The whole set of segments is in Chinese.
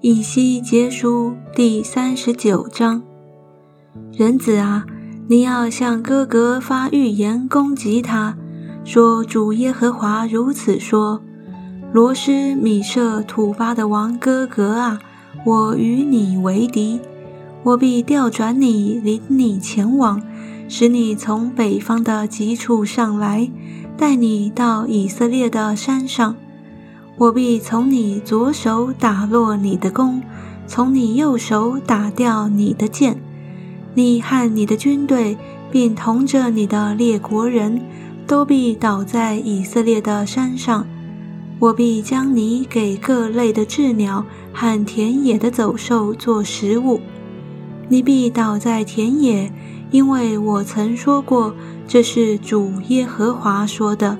以西结书第三十九章。人子啊，你要向哥哥发预言攻击他，说主耶和华如此说：罗斯米舍土巴的王哥哥啊，我与你为敌，我必调转你，领你前往，使你从北方的极处上来，带你到以色列的山上。我必从你左手打落你的弓，从你右手打掉你的剑。你和你的军队，并同着你的列国人都必倒在以色列的山上。我必将你给各类的鸷鸟和田野的走兽做食物。你必倒在田野，因为我曾说过，这是主耶和华说的。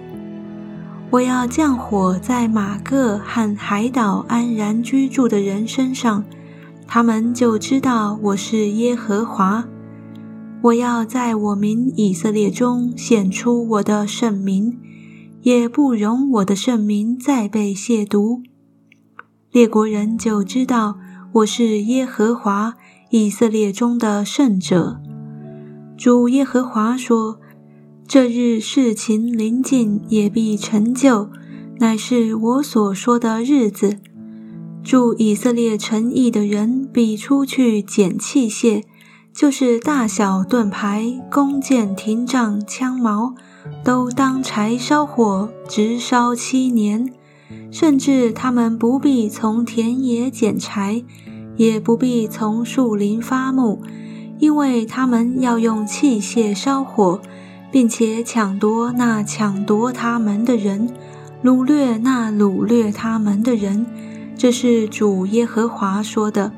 我要降火在马各和海岛安然居住的人身上，他们就知道我是耶和华。我要在我民以色列中显出我的圣名，也不容我的圣名再被亵渎。列国人就知道我是耶和华以色列中的圣者。主耶和华说。这日事情临近，也必成就，乃是我所说的日子。住以色列城邑的人必出去捡器械，就是大小盾牌、弓箭、亭杖、枪矛，都当柴烧火，直烧七年。甚至他们不必从田野捡柴，也不必从树林发木，因为他们要用器械烧火。并且抢夺那抢夺他们的人，掳掠那掳掠他们的人，这是主耶和华说的。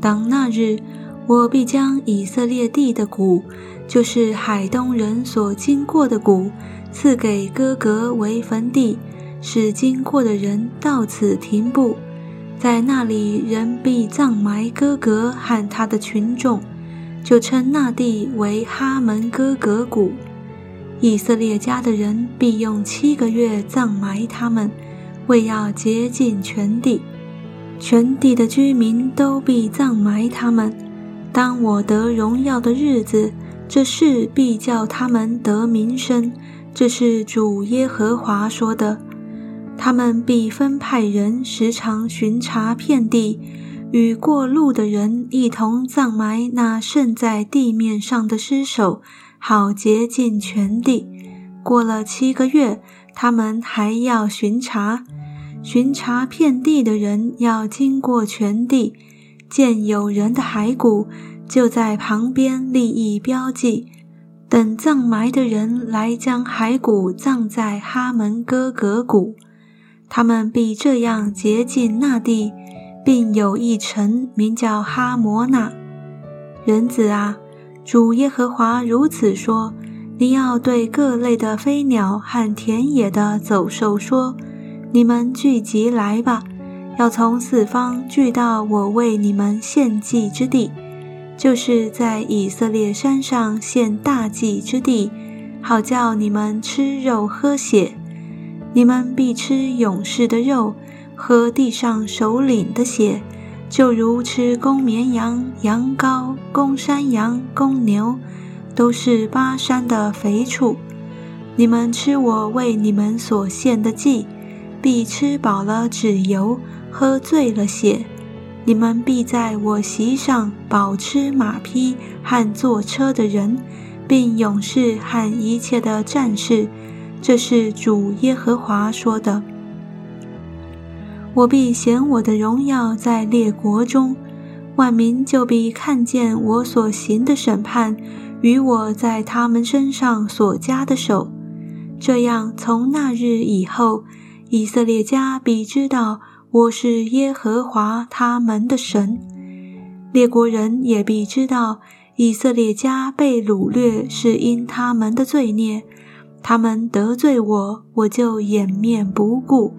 当那日，我必将以色列地的谷，就是海东人所经过的谷，赐给哥格为坟地，使经过的人到此停步。在那里，人必葬埋哥哥和他的群众，就称那地为哈门哥格谷。以色列家的人必用七个月葬埋他们，为要洁净全地。全地的居民都必葬埋他们。当我得荣耀的日子，这事必叫他们得名声。这是主耶和华说的。他们必分派人时常巡查遍地，与过路的人一同葬埋那剩在地面上的尸首。好洁净全地。过了七个月，他们还要巡查，巡查遍地的人要经过全地，见有人的骸骨，就在旁边立一标记，等葬埋的人来将骸骨葬在哈门哥格谷。他们必这样洁净那地，并有一城名叫哈摩那。人子啊！主耶和华如此说：“你要对各类的飞鸟和田野的走兽说：你们聚集来吧，要从四方聚到我为你们献祭之地，就是在以色列山上献大祭之地，好叫你们吃肉喝血。你们必吃勇士的肉，喝地上首领的血。”就如吃公绵羊、羊羔、公山羊、公牛，都是巴山的肥畜。你们吃我为你们所献的祭，必吃饱了脂油，喝醉了血。你们必在我席上饱吃马匹和坐车的人，并勇士和一切的战士。这是主耶和华说的。我必显我的荣耀在列国中，万民就必看见我所行的审判与我在他们身上所加的手。这样，从那日以后，以色列家必知道我是耶和华他们的神；列国人也必知道以色列家被掳掠是因他们的罪孽。他们得罪我，我就掩面不顾。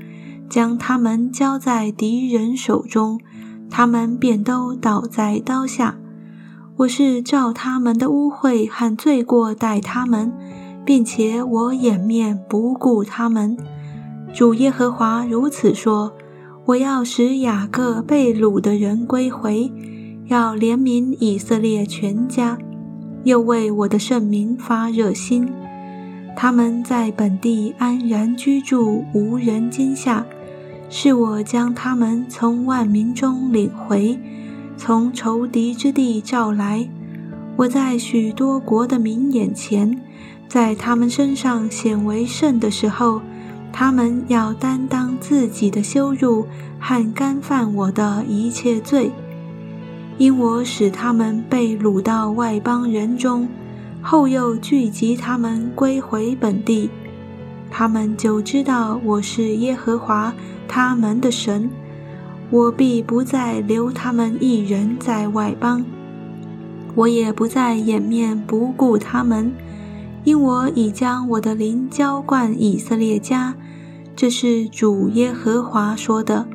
将他们交在敌人手中，他们便都倒在刀下。我是照他们的污秽和罪过待他们，并且我掩面不顾他们。主耶和华如此说：我要使雅各被掳的人归回，要怜悯以色列全家，又为我的圣名发热心。他们在本地安然居住，无人惊吓。是我将他们从万民中领回，从仇敌之地召来。我在许多国的民眼前，在他们身上显为圣的时候，他们要担当自己的羞辱和干犯我的一切罪，因我使他们被掳到外邦人中。后又聚集他们归回本地，他们就知道我是耶和华他们的神。我必不再留他们一人在外邦，我也不再掩面不顾他们，因我已将我的灵浇灌以色列家。这是主耶和华说的。